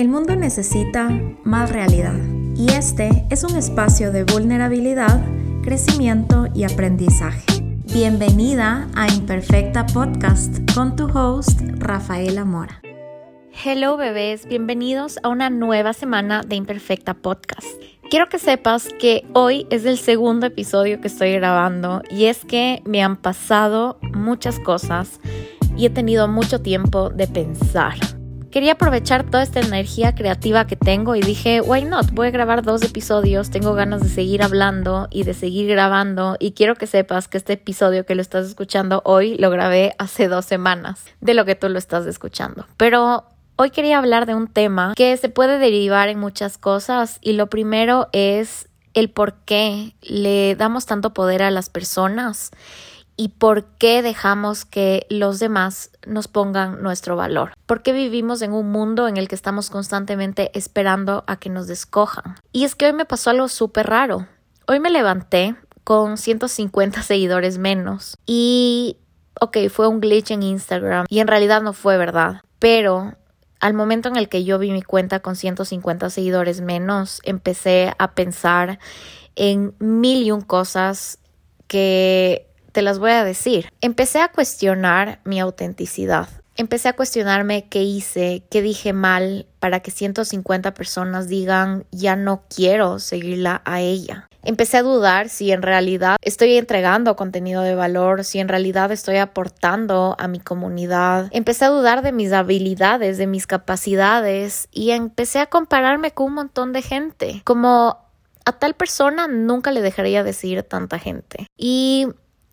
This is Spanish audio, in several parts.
El mundo necesita más realidad y este es un espacio de vulnerabilidad, crecimiento y aprendizaje. Bienvenida a Imperfecta Podcast con tu host Rafaela Mora. Hello bebés, bienvenidos a una nueva semana de Imperfecta Podcast. Quiero que sepas que hoy es el segundo episodio que estoy grabando y es que me han pasado muchas cosas y he tenido mucho tiempo de pensar. Quería aprovechar toda esta energía creativa que tengo y dije, why not? Voy a grabar dos episodios, tengo ganas de seguir hablando y de seguir grabando y quiero que sepas que este episodio que lo estás escuchando hoy lo grabé hace dos semanas de lo que tú lo estás escuchando. Pero hoy quería hablar de un tema que se puede derivar en muchas cosas y lo primero es el por qué le damos tanto poder a las personas y por qué dejamos que los demás nos pongan nuestro valor. ¿Por qué vivimos en un mundo en el que estamos constantemente esperando a que nos descojan? Y es que hoy me pasó algo súper raro. Hoy me levanté con 150 seguidores menos y, ok, fue un glitch en Instagram y en realidad no fue verdad, pero al momento en el que yo vi mi cuenta con 150 seguidores menos, empecé a pensar en mil y un cosas que te las voy a decir. Empecé a cuestionar mi autenticidad. Empecé a cuestionarme qué hice, qué dije mal para que 150 personas digan ya no quiero seguirla a ella. Empecé a dudar si en realidad estoy entregando contenido de valor, si en realidad estoy aportando a mi comunidad. Empecé a dudar de mis habilidades, de mis capacidades y empecé a compararme con un montón de gente. Como a tal persona nunca le dejaría decir tanta gente. Y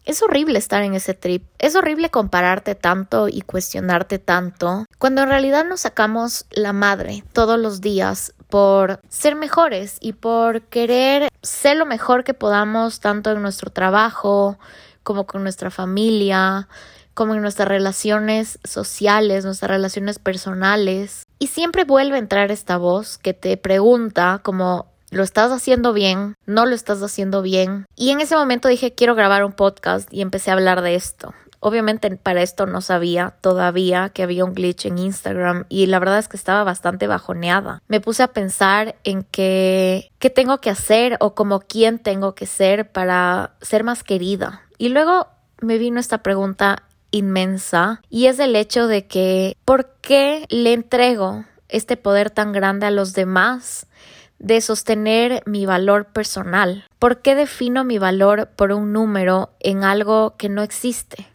es horrible estar en ese trip, es horrible compararte tanto y cuestionarte tanto, cuando en realidad nos sacamos la madre todos los días por ser mejores y por querer ser lo mejor que podamos tanto en nuestro trabajo como con nuestra familia, como en nuestras relaciones sociales, nuestras relaciones personales. Y siempre vuelve a entrar esta voz que te pregunta como lo estás haciendo bien, no lo estás haciendo bien. Y en ese momento dije, quiero grabar un podcast y empecé a hablar de esto. Obviamente para esto no sabía todavía que había un glitch en Instagram y la verdad es que estaba bastante bajoneada. Me puse a pensar en que qué tengo que hacer o como quién tengo que ser para ser más querida. Y luego me vino esta pregunta inmensa y es el hecho de que ¿por qué le entrego este poder tan grande a los demás de sostener mi valor personal. ¿Por qué defino mi valor por un número en algo que no existe?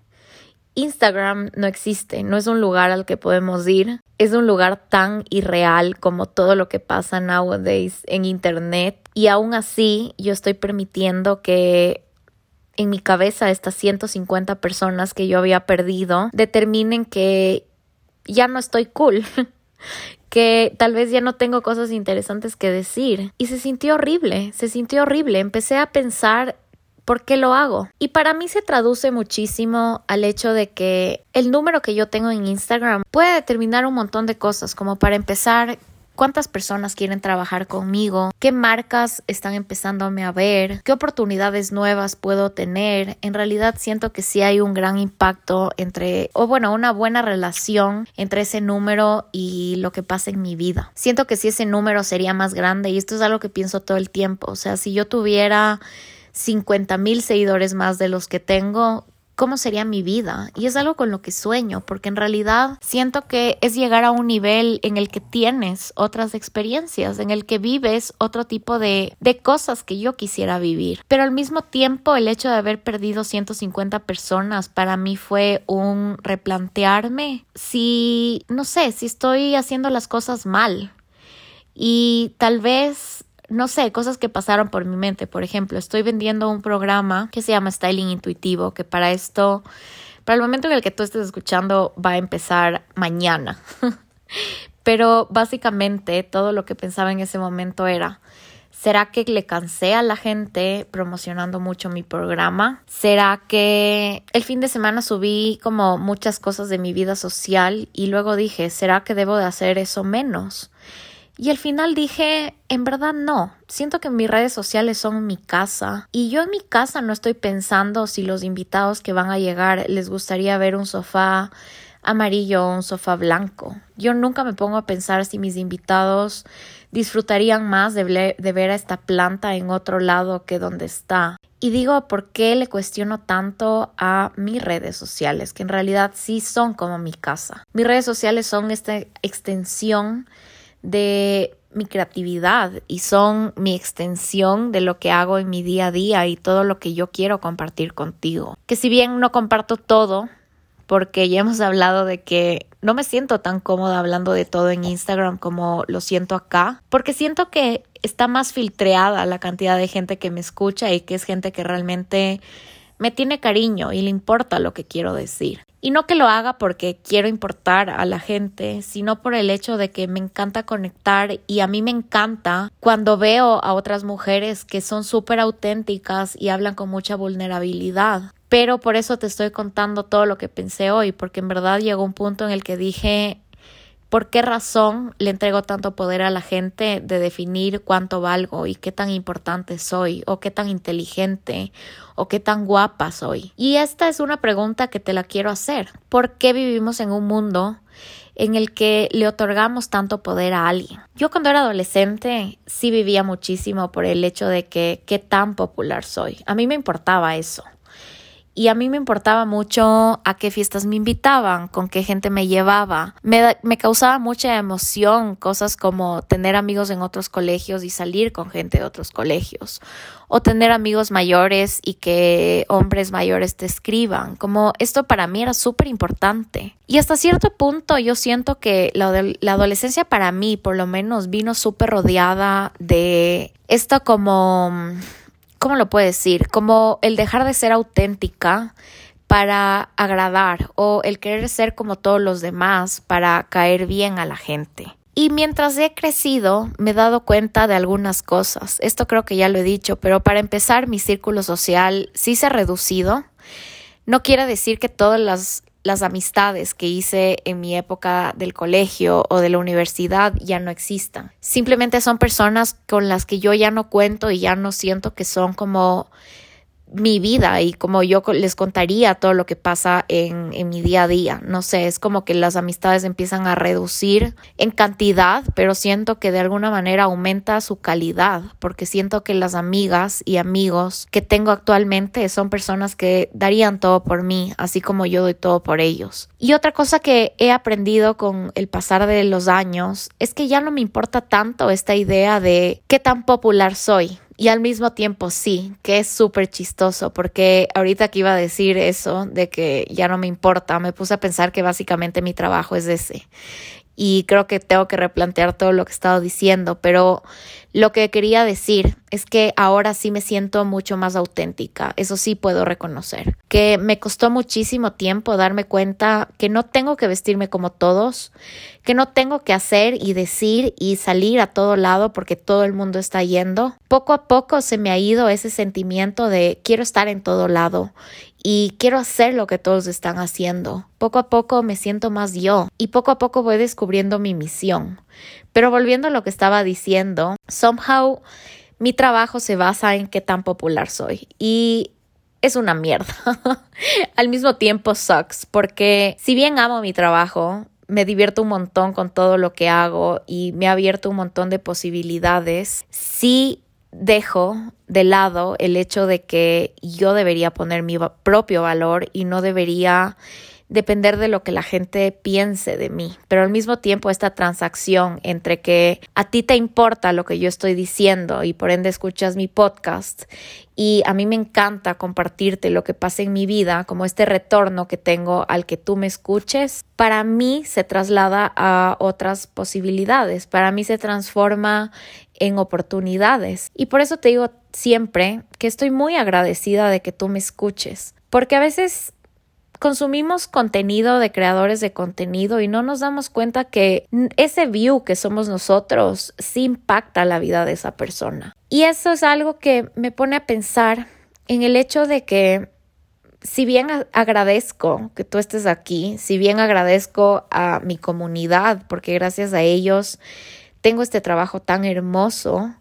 Instagram no existe, no es un lugar al que podemos ir, es un lugar tan irreal como todo lo que pasa nowadays en Internet y aún así yo estoy permitiendo que en mi cabeza estas 150 personas que yo había perdido determinen que ya no estoy cool, que tal vez ya no tengo cosas interesantes que decir. Y se sintió horrible, se sintió horrible. Empecé a pensar ¿Por qué lo hago? Y para mí se traduce muchísimo al hecho de que el número que yo tengo en Instagram puede determinar un montón de cosas, como para empezar, cuántas personas quieren trabajar conmigo, qué marcas están empezándome a ver, qué oportunidades nuevas puedo tener. En realidad siento que sí hay un gran impacto entre, o bueno, una buena relación entre ese número y lo que pasa en mi vida. Siento que si ese número sería más grande y esto es algo que pienso todo el tiempo. O sea, si yo tuviera 50 mil seguidores más de los que tengo, cómo sería mi vida. Y es algo con lo que sueño, porque en realidad siento que es llegar a un nivel en el que tienes otras experiencias, en el que vives otro tipo de, de cosas que yo quisiera vivir. Pero al mismo tiempo, el hecho de haber perdido 150 personas para mí fue un replantearme si, no sé, si estoy haciendo las cosas mal. Y tal vez no sé, cosas que pasaron por mi mente. Por ejemplo, estoy vendiendo un programa que se llama Styling Intuitivo, que para esto, para el momento en el que tú estés escuchando, va a empezar mañana. Pero básicamente todo lo que pensaba en ese momento era, ¿será que le cansé a la gente promocionando mucho mi programa? ¿Será que el fin de semana subí como muchas cosas de mi vida social y luego dije, ¿será que debo de hacer eso menos? Y al final dije, en verdad no, siento que mis redes sociales son mi casa y yo en mi casa no estoy pensando si los invitados que van a llegar les gustaría ver un sofá amarillo o un sofá blanco. Yo nunca me pongo a pensar si mis invitados disfrutarían más de, de ver a esta planta en otro lado que donde está. Y digo, ¿por qué le cuestiono tanto a mis redes sociales? Que en realidad sí son como mi casa. Mis redes sociales son esta extensión de mi creatividad y son mi extensión de lo que hago en mi día a día y todo lo que yo quiero compartir contigo. Que si bien no comparto todo, porque ya hemos hablado de que no me siento tan cómoda hablando de todo en Instagram como lo siento acá, porque siento que está más filtreada la cantidad de gente que me escucha y que es gente que realmente me tiene cariño y le importa lo que quiero decir. Y no que lo haga porque quiero importar a la gente, sino por el hecho de que me encanta conectar y a mí me encanta cuando veo a otras mujeres que son súper auténticas y hablan con mucha vulnerabilidad. Pero por eso te estoy contando todo lo que pensé hoy, porque en verdad llegó un punto en el que dije, ¿Por qué razón le entrego tanto poder a la gente de definir cuánto valgo y qué tan importante soy o qué tan inteligente o qué tan guapa soy? Y esta es una pregunta que te la quiero hacer. ¿Por qué vivimos en un mundo en el que le otorgamos tanto poder a alguien? Yo cuando era adolescente sí vivía muchísimo por el hecho de que qué tan popular soy. A mí me importaba eso. Y a mí me importaba mucho a qué fiestas me invitaban, con qué gente me llevaba. Me, me, causaba mucha emoción cosas como tener amigos en otros colegios y salir con gente de otros colegios. O tener amigos mayores y que hombres mayores te escriban. Como esto para mí era súper importante. Y hasta cierto punto yo siento que la, la adolescencia para mí por lo menos vino súper rodeada de esto como ¿cómo lo puedo decir? Como el dejar de ser auténtica para agradar o el querer ser como todos los demás para caer bien a la gente. Y mientras he crecido, me he dado cuenta de algunas cosas. Esto creo que ya lo he dicho, pero para empezar, mi círculo social sí se ha reducido. No quiere decir que todas las, las amistades que hice en mi época del colegio o de la universidad ya no existan. Simplemente son personas con las que yo ya no cuento y ya no siento que son como mi vida y como yo les contaría todo lo que pasa en, en, mi día a día. No sé, es como que las amistades empiezan a reducir en cantidad, pero siento que de alguna manera aumenta su calidad, porque siento que las amigas y amigos que tengo actualmente son personas que darían todo por mí, así como yo doy todo por ellos. Y otra cosa que he aprendido con el pasar de los años es que ya no me importa tanto esta idea de qué tan popular soy y al mismo tiempo sí, que es súper chistoso, porque ahorita que iba a decir eso, de que ya no me importa, me puse a pensar que básicamente mi trabajo es ese. Y creo que tengo que replantear todo lo que he estado diciendo, pero lo que quería decir es que ahora sí me siento mucho más auténtica, eso sí puedo reconocer, que me costó muchísimo tiempo darme cuenta que no tengo que vestirme como todos, que no tengo que hacer y decir y salir a todo lado porque todo el mundo está yendo. Poco a poco se me ha ido ese sentimiento de quiero estar en todo lado y quiero hacer lo que todos están haciendo. Poco a poco me siento más yo y poco a poco voy descubriendo mi misión. Pero volviendo a lo que estaba diciendo, somehow mi trabajo se basa en qué tan popular soy y es una mierda. Al mismo tiempo sucks porque si bien amo mi trabajo, me divierto un montón con todo lo que hago y me ha abierto un montón de posibilidades, sí dejo de lado el hecho de que yo debería poner mi propio valor y no debería depender de lo que la gente piense de mí. Pero al mismo tiempo esta transacción entre que a ti te importa lo que yo estoy diciendo y por ende escuchas mi podcast y a mí me encanta compartirte lo que pasa en mi vida, como este retorno que tengo al que tú me escuches, para mí se traslada a otras posibilidades, para mí se transforma en oportunidades. Y por eso te digo siempre que estoy muy agradecida de que tú me escuches, porque a veces consumimos contenido de creadores de contenido y no nos damos cuenta que ese view que somos nosotros sí impacta la vida de esa persona. Y eso es algo que me pone a pensar en el hecho de que si bien agradezco que tú estés aquí, si bien agradezco a mi comunidad, porque gracias a ellos tengo este trabajo tan hermoso,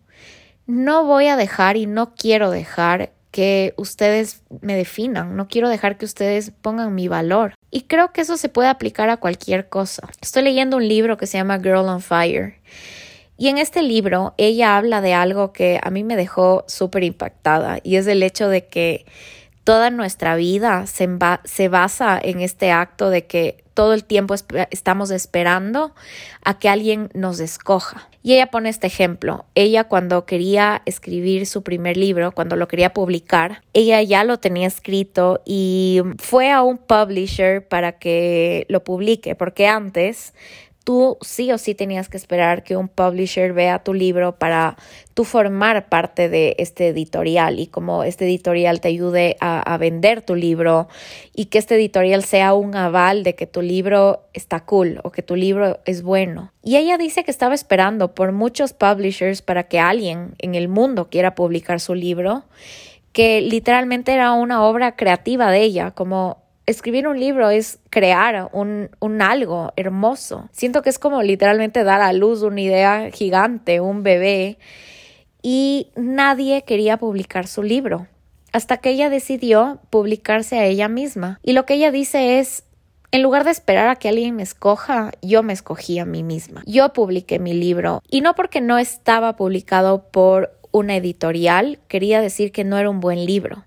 no voy a dejar y no quiero dejar que ustedes me definan, no quiero dejar que ustedes pongan mi valor. Y creo que eso se puede aplicar a cualquier cosa. Estoy leyendo un libro que se llama Girl on Fire. Y en este libro ella habla de algo que a mí me dejó súper impactada y es el hecho de que toda nuestra vida se, se, basa en este acto de que todo el tiempo estamos esperando a que alguien nos escoja. Y ella pone este ejemplo. Ella cuando quería escribir su primer libro, cuando lo quería publicar, ella ya lo tenía escrito y fue a un publisher para que lo publique, porque antes tú sí o sí tenías que esperar que un publisher vea tu libro para tú formar parte de este editorial y como este editorial te ayude a, vender tu libro y que este editorial sea un aval de que tu libro está cool o que tu libro es bueno. Y ella dice que estaba esperando por muchos publishers para que alguien en el mundo quiera publicar su libro que literalmente era una obra creativa de ella, como escribir un libro es crear un, un, algo hermoso. Siento que es como literalmente dar a luz una idea gigante, un bebé. Y nadie quería publicar su libro hasta que ella decidió publicarse a ella misma. Y lo que ella dice es, en lugar de esperar a que alguien me escoja, yo me escogí a mí misma. Yo publiqué mi libro y no porque no estaba publicado por una editorial, quería decir que no era un buen libro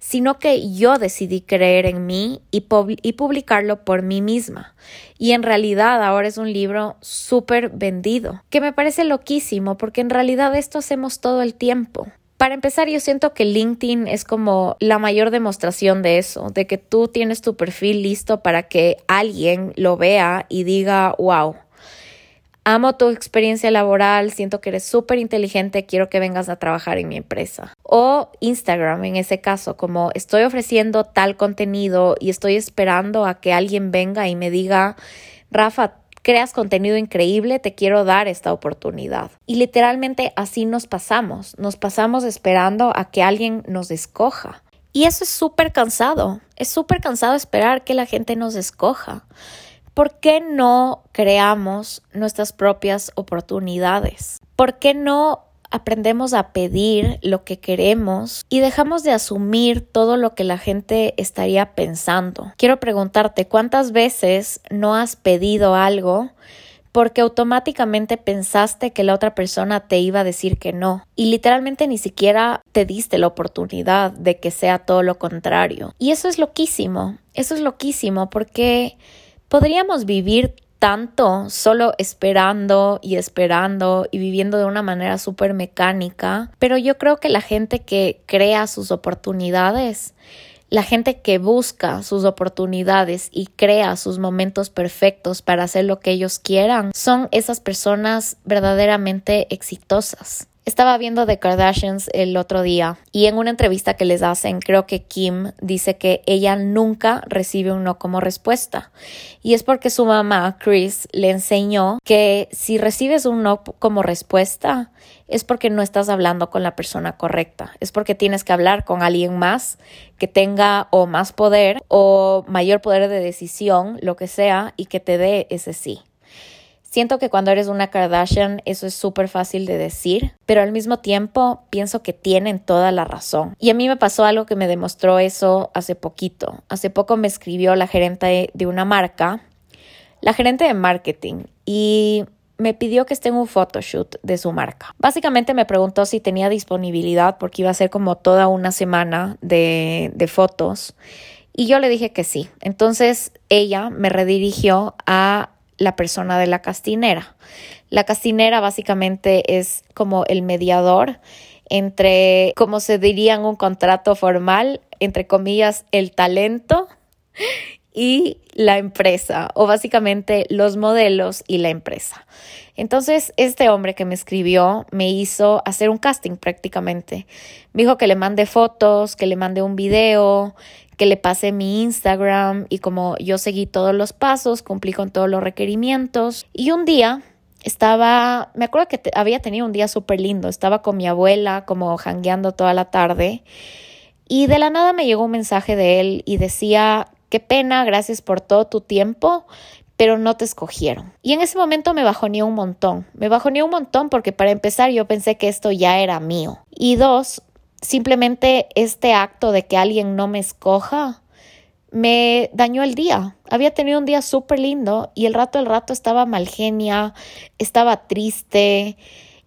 sino que yo decidí creer en mí y, y publicarlo por mí misma. Y en realidad ahora es un libro súper vendido, que me parece loquísimo porque en realidad esto hacemos todo el tiempo. Para empezar, yo siento que LinkedIn es como la mayor demostración de eso, de que tú tienes tu perfil listo para que alguien lo vea y diga, wow, amo tu experiencia laboral, siento que eres súper inteligente, quiero que vengas a trabajar en mi empresa. O Instagram, en ese caso, como estoy ofreciendo tal contenido y estoy esperando a que alguien venga y me diga, Rafa, creas contenido increíble, te quiero dar esta oportunidad. Y literalmente así nos pasamos, nos pasamos esperando a que alguien nos escoja. Y eso es súper cansado, es súper cansado esperar que la gente nos escoja. ¿Por qué no creamos nuestras propias oportunidades? ¿Por qué no aprendemos a pedir lo que queremos y dejamos de asumir todo lo que la gente estaría pensando? Quiero preguntarte, ¿cuántas veces no has pedido algo? porque automáticamente pensaste que la otra persona te iba a decir que no y literalmente ni siquiera te diste la oportunidad de que sea todo lo contrario. Y eso es loquísimo, eso es loquísimo porque podríamos vivir tanto solo esperando y esperando y viviendo de una manera súper mecánica, pero yo creo que la gente que crea sus oportunidades, la gente que busca sus oportunidades y crea sus momentos perfectos para hacer lo que ellos quieran, son esas personas verdaderamente exitosas. Estaba viendo The Kardashians el otro día y en una entrevista que les hacen, creo que Kim dice que ella nunca recibe un no como respuesta. Y es porque su mamá, Chris, le enseñó que si recibes un no como respuesta, es porque no estás hablando con la persona correcta. Es porque tienes que hablar con alguien más que tenga o más poder o mayor poder de decisión, lo que sea, y que te dé ese sí. Siento que cuando eres una Kardashian eso es súper fácil de decir, pero al mismo tiempo pienso que tienen toda la razón. Y a mí me pasó algo que me demostró eso hace poquito. Hace poco me escribió la gerente de una marca, la gerente de marketing, y me pidió que esté en un photoshoot de su marca. Básicamente me preguntó si tenía disponibilidad porque iba a ser como toda una semana de, de fotos. Y yo le dije que sí. Entonces ella me redirigió a la persona de la castinera. La castinera básicamente es como el mediador entre, como se diría en un contrato formal, entre comillas, el talento y la empresa, o básicamente los modelos y la empresa. Entonces, este hombre que me escribió me hizo hacer un casting prácticamente. Me dijo que le mande fotos, que le mande un video, que le pase mi Instagram y como yo seguí todos los pasos, cumplí con todos los requerimientos y un día estaba, me acuerdo que había tenido un día súper lindo, estaba con mi abuela como jangueando toda la tarde y de la nada me llegó un mensaje de él y decía, qué pena, gracias por todo tu tiempo, pero no te escogieron. Y en ese momento me bajoneó un montón, me bajoneó un montón porque para empezar yo pensé que esto ya era mío y dos, simplemente este acto de que alguien no me escoja me dañó el día. Había tenido un día súper lindo y el rato el rato estaba mal genia, estaba triste.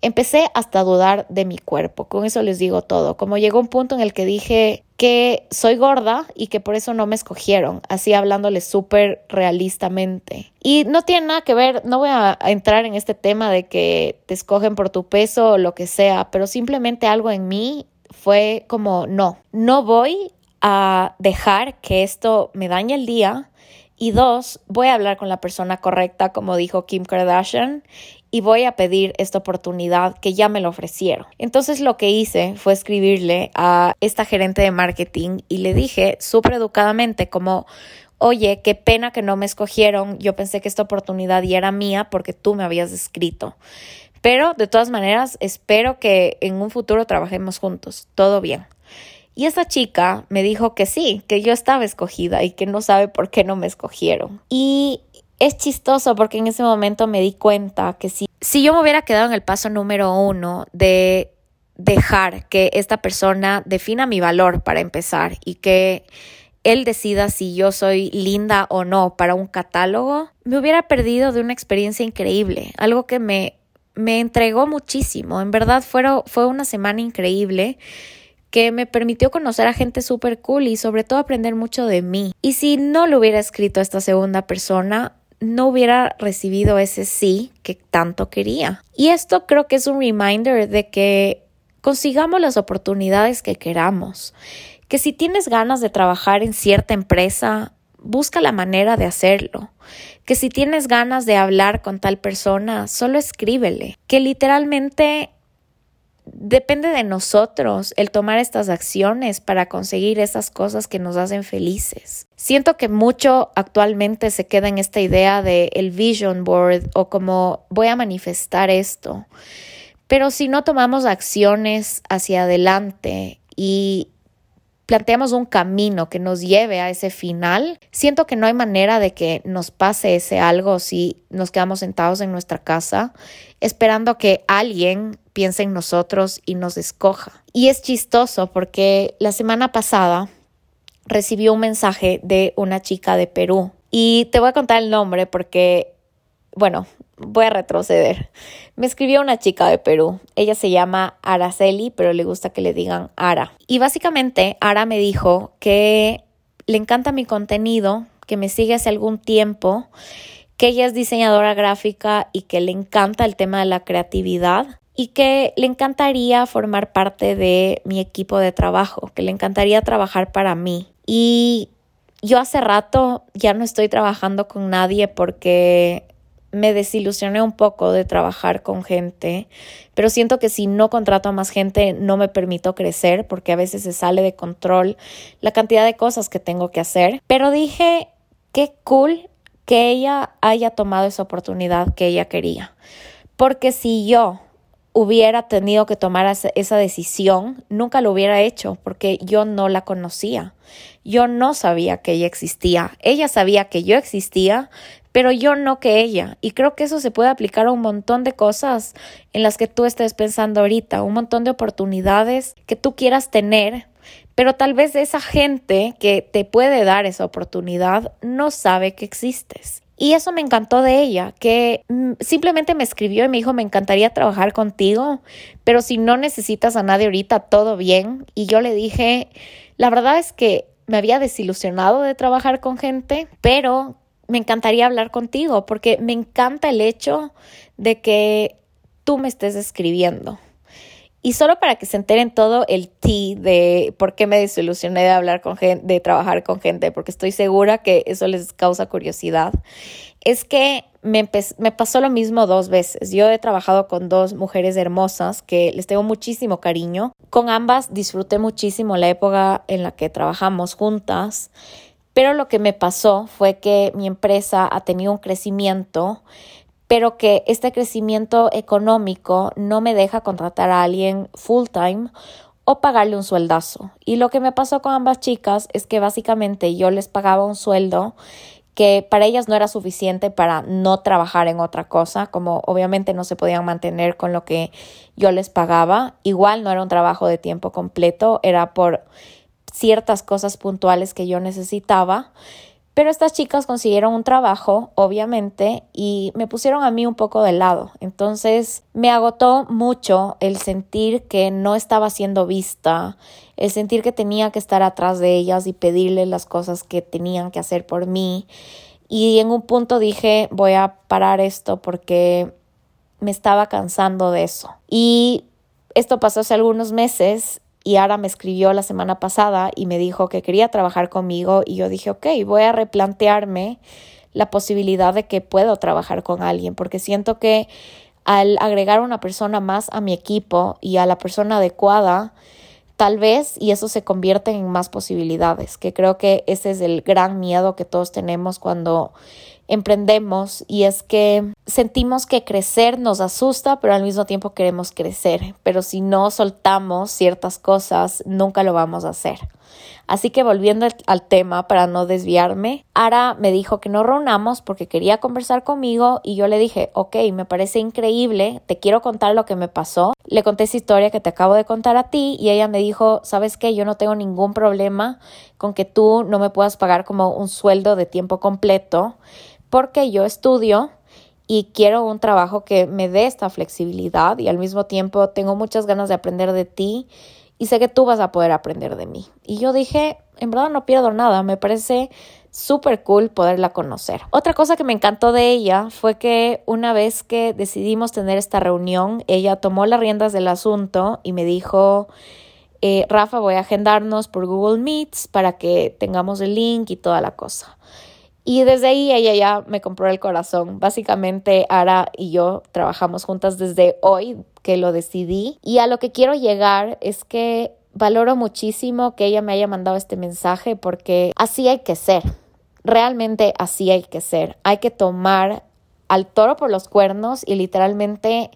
Empecé hasta a dudar de mi cuerpo, con eso les digo todo. Como llegó un punto en el que dije que soy gorda y que por eso no me escogieron, así hablándoles súper realistamente. Y no tiene nada que ver, no voy a, entrar en este tema de que te escogen por tu peso o lo que sea, pero simplemente algo en mí fue como, no, no voy a dejar que esto me dañe el día. Y dos, voy a hablar con la persona correcta, como dijo Kim Kardashian, y voy a pedir esta oportunidad que ya me lo ofrecieron. Entonces lo que hice fue escribirle a esta gerente de marketing y le dije súper educadamente como, oye, qué pena que no me escogieron, yo pensé que esta oportunidad ya era mía porque tú me habías escrito. Pero de todas maneras, espero que en un futuro trabajemos juntos. Todo bien. Y esa chica me dijo que sí, que yo estaba escogida y que no sabe por qué no me escogieron. Y es chistoso porque en ese momento me di cuenta que si, si yo me hubiera quedado en el paso número uno de dejar que esta persona defina mi valor para empezar y que él decida si yo soy linda o no para un catálogo, me hubiera perdido de una experiencia increíble, algo que me, me entregó muchísimo. En verdad fue, fue una semana increíble que me permitió conocer a gente súper cool y sobre todo aprender mucho de mí. Y si no lo hubiera escrito a esta segunda persona, no hubiera recibido ese sí que tanto quería. Y esto creo que es un reminder de que consigamos las oportunidades que queramos, que si tienes ganas de trabajar en cierta empresa, busca la manera de hacerlo, que si tienes ganas de hablar con tal persona, solo escríbele, que literalmente depende de nosotros el tomar estas acciones para conseguir esas cosas que nos hacen felices. Siento que mucho actualmente se queda en esta idea de el vision board o como voy a manifestar esto. Pero si no tomamos acciones hacia adelante y planteamos un camino que nos lleve a ese final, siento que no hay manera de que nos pase ese algo si nos quedamos sentados en nuestra casa esperando que alguien piense en nosotros y nos escoja. Y es chistoso porque la semana pasada recibí un mensaje de una chica de Perú y te voy a contar el nombre porque, bueno, voy a retroceder. Me escribió una chica de Perú. Ella se llama Araceli, pero le gusta que le digan Ara. Y básicamente Ara me dijo que le encanta mi contenido, que me sigue hace algún tiempo, que ella es diseñadora gráfica y que le encanta el tema de la creatividad y que le encantaría formar parte de mi equipo de trabajo, que le encantaría trabajar para mí. Y yo hace rato ya no estoy trabajando con nadie porque me desilusioné un poco de trabajar con gente, pero siento que si no contrato a más gente no me permito crecer porque a veces se sale de control la cantidad de cosas que tengo que hacer. Pero dije, qué cool que ella haya tomado esa oportunidad que ella quería. Porque si yo hubiera tenido que tomar esa decisión, nunca lo hubiera hecho porque yo no la conocía. Yo no sabía que ella existía. Ella sabía que yo existía, pero yo no que ella. Y creo que eso se puede aplicar a un montón de cosas en las que tú estés pensando ahorita, un montón de oportunidades que tú quieras tener, pero tal vez esa gente que te puede dar esa oportunidad no sabe que existes. Y eso me encantó de ella, que mm, simplemente me escribió y me dijo, me encantaría trabajar contigo, pero si no necesitas a nadie ahorita, todo bien. Y yo le dije, la verdad es que me había desilusionado de trabajar con gente, pero me encantaría hablar contigo porque me encanta el hecho de que tú me estés escribiendo. Y solo para que se enteren todo el ti de por qué me desilusioné de hablar con gente, de trabajar con gente, porque estoy segura que eso les causa curiosidad, es que me, me pasó lo mismo dos veces. Yo he trabajado con dos mujeres hermosas que les tengo muchísimo cariño. Con ambas disfruté muchísimo la época en la que trabajamos juntas. Pero lo que me pasó fue que mi empresa ha tenido un crecimiento, pero que este crecimiento económico no me deja contratar a alguien full time o pagarle un sueldazo. Y lo que me pasó con ambas chicas es que básicamente yo les pagaba un sueldo que para ellas no era suficiente para no trabajar en otra cosa, como obviamente no se podían mantener con lo que yo les pagaba. Igual no era un trabajo de tiempo completo, era por ciertas cosas puntuales que yo necesitaba. Pero estas chicas consiguieron un trabajo, obviamente, y me pusieron a mí un poco de lado. Entonces me agotó mucho el sentir que no estaba siendo vista, el sentir que tenía que estar atrás de ellas y pedirles las cosas que tenían que hacer por mí. Y en un punto dije, voy a parar esto porque me estaba cansando de eso. Y esto pasó hace algunos meses y Ara me escribió la semana pasada y me dijo que quería trabajar conmigo y yo dije, ok, voy a replantearme la posibilidad de que puedo trabajar con alguien porque siento que al agregar una persona más a mi equipo y a la persona adecuada, tal vez y eso se convierte en más posibilidades, que creo que ese es el gran miedo que todos tenemos cuando emprendemos y es que sentimos que crecer nos asusta, pero al mismo tiempo queremos crecer, pero si no soltamos ciertas cosas, nunca lo vamos a hacer. Así que volviendo al tema para no desviarme, Ara me dijo que no reunamos porque quería conversar conmigo y yo le dije, ok, me parece increíble, te quiero contar lo que me pasó. Le conté esa historia que te acabo de contar a ti y ella me dijo, sabes qué, yo no tengo ningún problema con que tú no me puedas pagar como un sueldo de tiempo completo porque yo estudio y quiero un trabajo que me dé esta flexibilidad y al mismo tiempo tengo muchas ganas de aprender de ti y sé que tú vas a poder aprender de mí. Y yo dije, en verdad no pierdo nada, me parece súper cool poderla conocer. Otra cosa que me encantó de ella fue que una vez que decidimos tener esta reunión, ella tomó las riendas del asunto y me dijo, eh, Rafa, voy a agendarnos por Google Meets para que tengamos el link y toda la cosa. Y desde ahí ella ya me compró el corazón. Básicamente Ara y yo trabajamos juntas desde hoy que lo decidí. Y a lo que quiero llegar es que valoro muchísimo que ella me haya mandado este mensaje porque así hay que ser. Realmente así hay que ser. Hay que tomar al toro por los cuernos y literalmente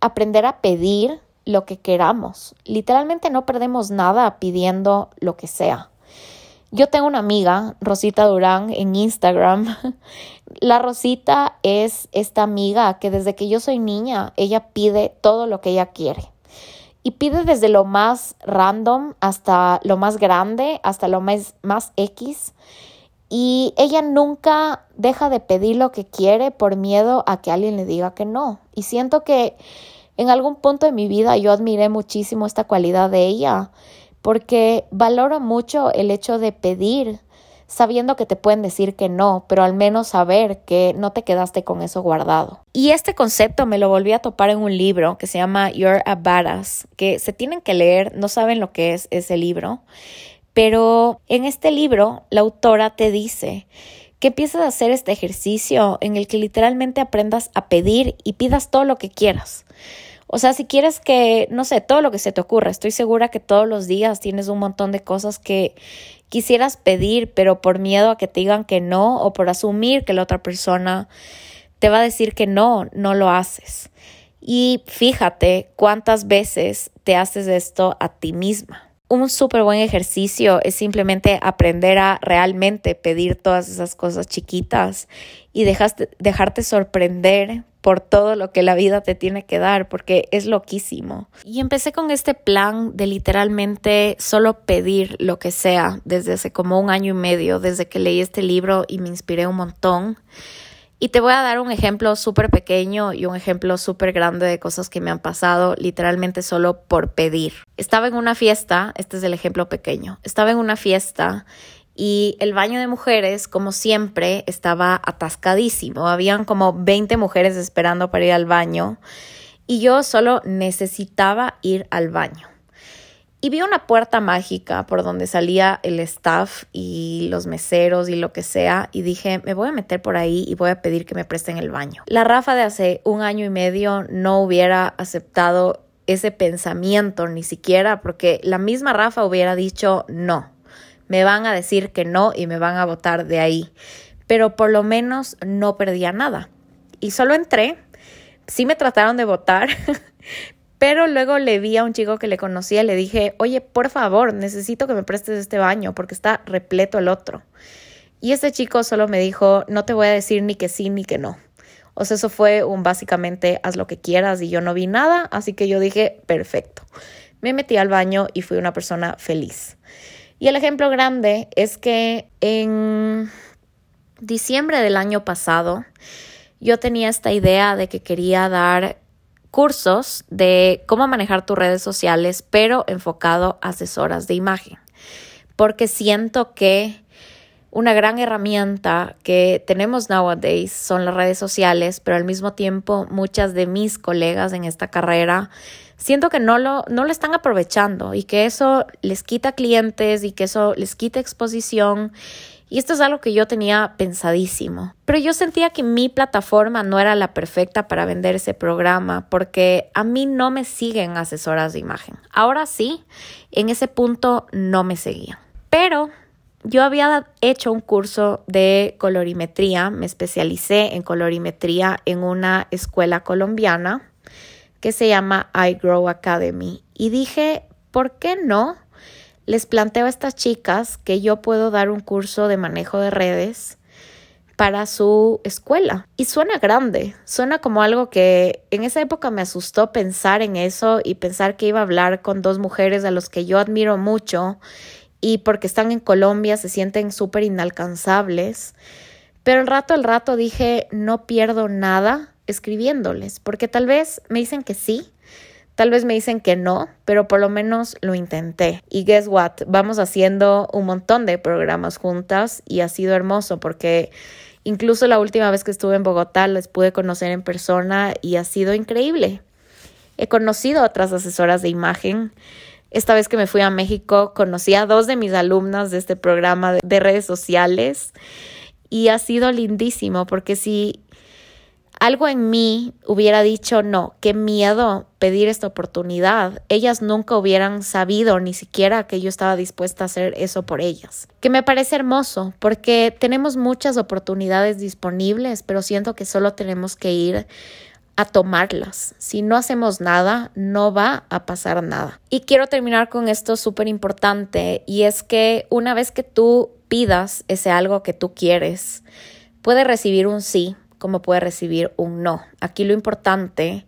aprender a pedir lo que queramos. Literalmente no perdemos nada pidiendo lo que sea. Yo tengo una amiga, Rosita Durán, en Instagram. La Rosita es esta amiga que desde que yo soy niña, ella pide todo lo que ella quiere. Y pide desde lo más random hasta lo más grande, hasta lo más, más X. Y ella nunca deja de pedir lo que quiere por miedo a que alguien le diga que no. Y siento que en algún punto de mi vida yo admiré muchísimo esta cualidad de ella porque valoro mucho el hecho de pedir sabiendo que te pueden decir que no, pero al menos saber que no te quedaste con eso guardado. Y este concepto me lo volví a topar en un libro que se llama You're a Badass, que se tienen que leer, no saben lo que es ese libro, pero en este libro la autora te dice que empieces a hacer este ejercicio en el que literalmente aprendas a pedir y pidas todo lo que quieras. O sea, si quieres que, no sé, todo lo que se te ocurra, estoy segura que todos los días tienes un montón de cosas que quisieras pedir, pero por miedo a que te digan que no o por asumir que la otra persona te va a decir que no, no lo haces. Y fíjate cuántas veces te haces esto a ti misma. Un súper buen ejercicio es simplemente aprender a realmente pedir todas esas cosas chiquitas y dejarte sorprender por todo lo que la vida te tiene que dar, porque es loquísimo. Y empecé con este plan de literalmente solo pedir lo que sea desde hace como un año y medio, desde que leí este libro y me inspiré un montón. Y te voy a dar un ejemplo súper pequeño y un ejemplo súper grande de cosas que me han pasado literalmente solo por pedir. Estaba en una fiesta, este es el ejemplo pequeño, estaba en una fiesta y el baño de mujeres, como siempre, estaba atascadísimo. Habían como 20 mujeres esperando para ir al baño y yo solo necesitaba ir al baño. Y vi una puerta mágica por donde salía el staff y los meseros y lo que sea y dije, me voy a meter por ahí y voy a pedir que me presten el baño. La Rafa de hace un año y medio no hubiera aceptado ese pensamiento ni siquiera porque la misma Rafa hubiera dicho no me van a decir que no y me van a votar de ahí. Pero por lo menos no perdía nada. Y solo entré, sí me trataron de votar, pero luego le vi a un chico que le conocía y le dije, oye, por favor, necesito que me prestes este baño porque está repleto el otro. Y este chico solo me dijo, no te voy a decir ni que sí ni que no. O sea, eso fue un básicamente haz lo que quieras y yo no vi nada, así que yo dije, perfecto. Me metí al baño y fui una persona feliz. Y el ejemplo grande es que en diciembre del año pasado yo tenía esta idea de que quería dar cursos de cómo manejar tus redes sociales, pero enfocado a asesoras de imagen. Porque siento que una gran herramienta que tenemos nowadays son las redes sociales, pero al mismo tiempo muchas de mis colegas en esta carrera siento que no lo, no lo están aprovechando y que eso les quita clientes y que eso les quita exposición. Y esto es algo que yo tenía pensadísimo. Pero yo sentía que mi plataforma no era la perfecta para vender ese programa porque a mí no me siguen asesoras de imagen. Ahora sí, en ese punto no me seguían. Pero yo había hecho un curso de colorimetría, me especialicé en colorimetría en una escuela colombiana que se llama iGrow Academy. Y dije, ¿por qué no? Les planteo a estas chicas que yo puedo dar un curso de manejo de redes para su escuela. Y suena grande, suena como algo que en esa época me asustó pensar en eso y pensar que iba a hablar con dos mujeres a los que yo admiro mucho y porque están en Colombia se sienten súper inalcanzables. Pero el rato al rato dije, no pierdo nada escribiéndoles, porque tal vez me dicen que sí, tal vez me dicen que no, pero por lo menos lo intenté. Y guess what, vamos haciendo un montón de programas juntas y ha sido hermoso porque incluso la última vez que estuve en Bogotá les pude conocer en persona y ha sido increíble. He conocido otras asesoras de imagen. Esta vez que me fui a México conocí a dos de mis alumnas de este programa de redes sociales y ha sido lindísimo porque si algo en mí hubiera dicho no, qué miedo pedir esta oportunidad. Ellas nunca hubieran sabido ni siquiera que yo estaba dispuesta a hacer eso por ellas. Que me parece hermoso porque tenemos muchas oportunidades disponibles, pero siento que solo tenemos que ir a tomarlas. Si no hacemos nada, no va a pasar nada. Y quiero terminar con esto súper importante y es que una vez que tú pidas ese algo que tú quieres, puede recibir un sí como puede recibir un no. Aquí lo importante,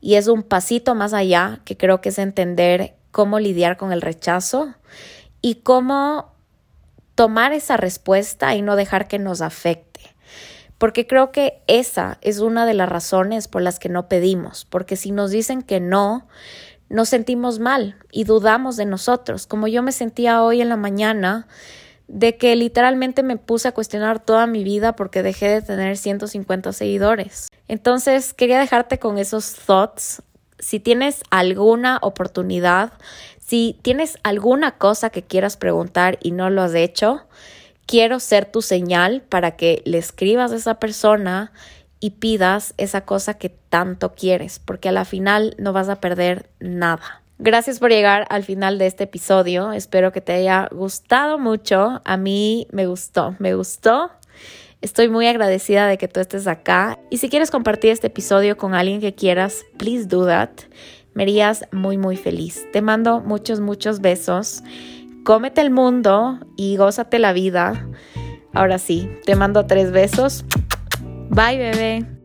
y es un pasito más allá, que creo que es entender cómo lidiar con el rechazo y cómo tomar esa respuesta y no dejar que nos afecte. Porque creo que esa es una de las razones por las que no pedimos, porque si nos dicen que no, nos sentimos mal y dudamos de nosotros, como yo me sentía hoy en la mañana de que literalmente me puse a cuestionar toda mi vida porque dejé de tener 150 seguidores. Entonces, quería dejarte con esos thoughts. Si tienes alguna oportunidad, si tienes alguna cosa que quieras preguntar y no lo has hecho, quiero ser tu señal para que le escribas a esa persona y pidas esa cosa que tanto quieres, porque a la final no vas a perder nada. Gracias por llegar al final de este episodio. Espero que te haya gustado mucho. A mí me gustó, me gustó. Estoy muy agradecida de que tú estés acá. Y si quieres compartir este episodio con alguien que quieras, please do that. Me harías muy, muy feliz. Te mando muchos, muchos besos. Cómete el mundo y gózate la vida. Ahora sí, te mando tres besos. Bye, bebé.